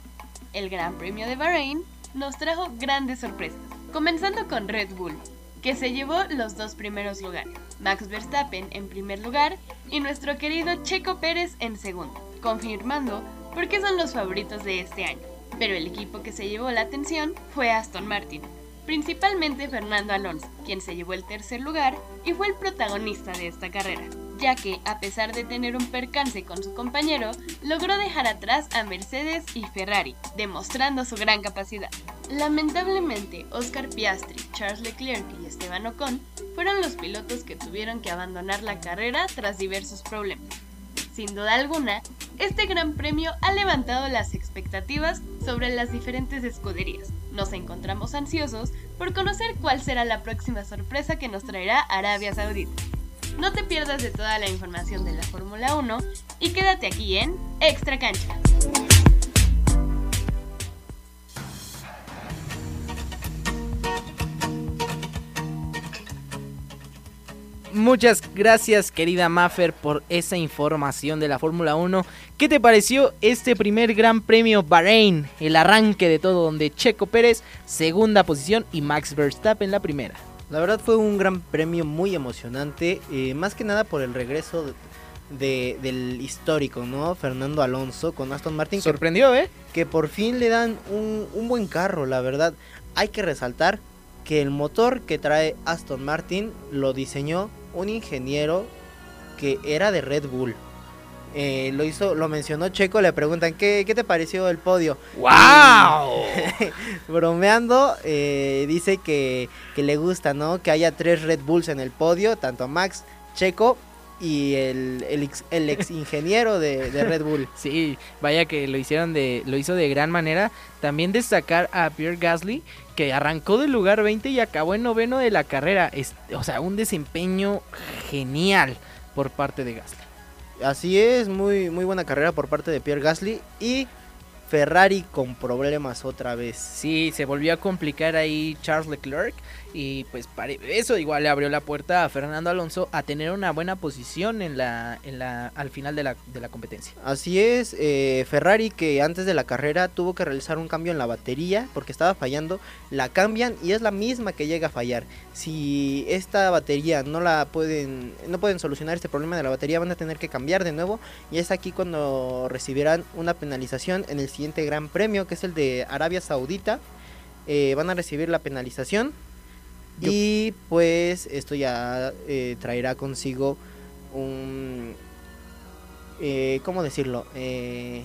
El Gran Premio de Bahrein nos trajo grandes sorpresas, comenzando con Red Bull, que se llevó los dos primeros lugares, Max Verstappen en primer lugar y nuestro querido Checo Pérez en segundo, confirmando por qué son los favoritos de este año. Pero el equipo que se llevó la atención fue Aston Martin, principalmente Fernando Alonso, quien se llevó el tercer lugar y fue el protagonista de esta carrera, ya que, a pesar de tener un percance con su compañero, logró dejar atrás a Mercedes y Ferrari, demostrando su gran capacidad. Lamentablemente, Oscar Piastri, Charles Leclerc y Esteban Ocon fueron los pilotos que tuvieron que abandonar la carrera tras diversos problemas. Sin duda alguna, este gran premio ha levantado las expectativas sobre las diferentes escuderías. Nos encontramos ansiosos por conocer cuál será la próxima sorpresa que nos traerá Arabia Saudita. No te pierdas de toda la información de la Fórmula 1 y quédate aquí en Extra Cancha. Muchas gracias querida Maffer por esa información de la Fórmula 1. ¿Qué te pareció este primer Gran Premio Bahrein? El arranque de todo donde Checo Pérez segunda posición y Max Verstappen la primera. La verdad fue un gran premio muy emocionante, eh, más que nada por el regreso de, del histórico, ¿no? Fernando Alonso con Aston Martin. Sorprendió, ¿eh? Que por fin le dan un, un buen carro, la verdad. Hay que resaltar que el motor que trae Aston Martin lo diseñó un ingeniero que era de Red Bull. Eh, lo hizo, lo mencionó Checo, le preguntan ¿qué, te pareció el podio? ¡Wow! bromeando, eh, dice que, le gusta, ¿no? Que haya tres Red Bulls en el podio, tanto Max, Checo y el, el, ex, ingeniero de, Red Bull. Sí, vaya que lo hicieron de, lo hizo de gran manera. También destacar a Pierre Gasly, que arrancó del lugar 20 y acabó en noveno de la carrera. o sea, un desempeño genial por parte de Gasly. Así es, muy, muy buena carrera por parte de Pierre Gasly y Ferrari con problemas otra vez. Sí, se volvió a complicar ahí Charles Leclerc y pues eso igual le abrió la puerta a Fernando Alonso a tener una buena posición en la, en la, al final de la, de la competencia. Así es, eh, Ferrari que antes de la carrera tuvo que realizar un cambio en la batería porque estaba fallando, la cambian y es la misma que llega a fallar. Si esta batería no la pueden, no pueden solucionar este problema de la batería, van a tener que cambiar de nuevo y es aquí cuando recibirán una penalización en el siguiente Gran Premio que es el de Arabia Saudita. Eh, van a recibir la penalización y pues esto ya eh, traerá consigo un... Eh, ¿Cómo decirlo? Eh,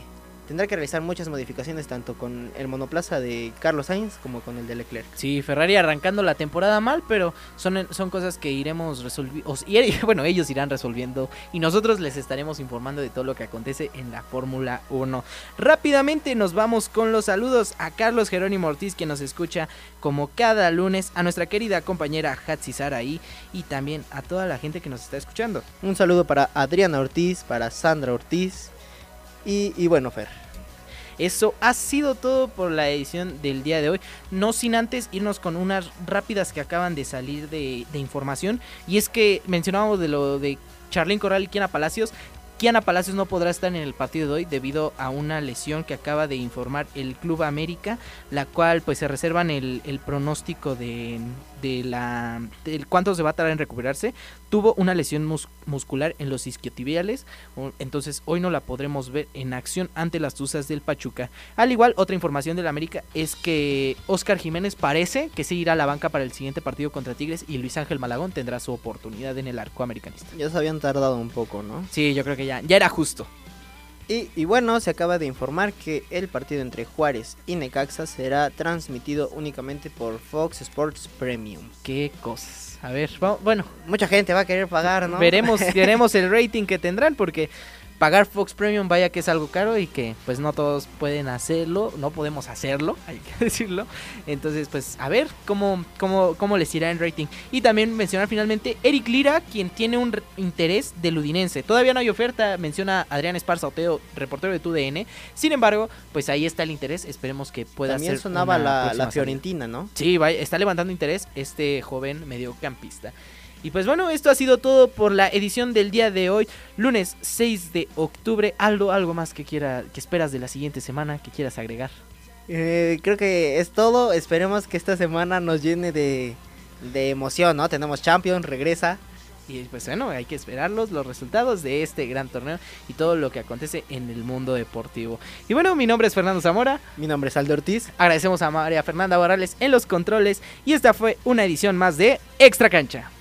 tendrá que realizar muchas modificaciones tanto con el monoplaza de Carlos Sainz como con el de Leclerc. Sí, Ferrari arrancando la temporada mal, pero son, son cosas que iremos resolviendo, bueno, ellos irán resolviendo y nosotros les estaremos informando de todo lo que acontece en la Fórmula 1. Rápidamente nos vamos con los saludos a Carlos Jerónimo Ortiz que nos escucha como cada lunes, a nuestra querida compañera Hatsi Saraí y también a toda la gente que nos está escuchando. Un saludo para Adriana Ortiz, para Sandra Ortiz y, y bueno, Fer. Eso ha sido todo por la edición del día de hoy. No sin antes irnos con unas rápidas que acaban de salir de, información. Y es que mencionábamos de lo de Charlín Corral y Kiana Palacios. Kiana Palacios no podrá estar en el partido de hoy debido a una lesión que acaba de informar el Club América, la cual pues se reservan el, el pronóstico de, de la del cuánto se va a tardar en recuperarse, tuvo una lesión muscular en los isquiotibiales, entonces hoy no la podremos ver en acción ante las Tuzas del Pachuca. Al igual, otra información del América es que Oscar Jiménez parece que se irá a la banca para el siguiente partido contra Tigres y Luis Ángel Malagón tendrá su oportunidad en el arco americanista. Ya se habían tardado un poco, ¿no? Sí, yo creo que ya, ya era justo. Y, bueno, se acaba de informar que el partido entre Juárez y Necaxa será transmitido únicamente por Fox Sports Premium. Qué cosas. A ver, bueno. Mucha gente va a querer pagar, ¿no? Veremos, veremos el rating que tendrán porque pagar Fox Premium vaya que es algo caro y que pues no todos pueden hacerlo, no podemos hacerlo, hay que decirlo. Entonces pues a ver cómo, cómo, cómo les irá en rating. Y también mencionar finalmente Eric Lira, quien tiene un interés del Udinense. Todavía no hay oferta, menciona Adrián Esparza Oteo, reportero de TUDN. Sin embargo, pues ahí está el interés, esperemos que pueda también sonaba la, la Fiorentina, ¿no? Sí, está levantando interés este joven mediocampista. Y pues bueno, esto ha sido todo por la edición del día de hoy, lunes 6 de octubre. Aldo, algo más que quiera, que esperas de la siguiente semana, que quieras agregar. Eh, creo que es todo. Esperemos que esta semana nos llene de, de emoción, ¿no? Tenemos Champions, regresa. Y pues bueno, hay que esperarlos, los resultados de este gran torneo y todo lo que acontece en el mundo deportivo. Y bueno, mi nombre es Fernando Zamora. Mi nombre es Aldo Ortiz. Agradecemos a María Fernanda Barrales en los controles. Y esta fue una edición más de Extra Cancha.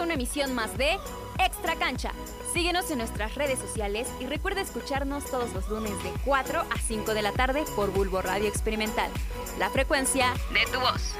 una emisión más de Extra Cancha. Síguenos en nuestras redes sociales y recuerda escucharnos todos los lunes de 4 a 5 de la tarde por Bulbo Radio Experimental, la frecuencia de tu voz.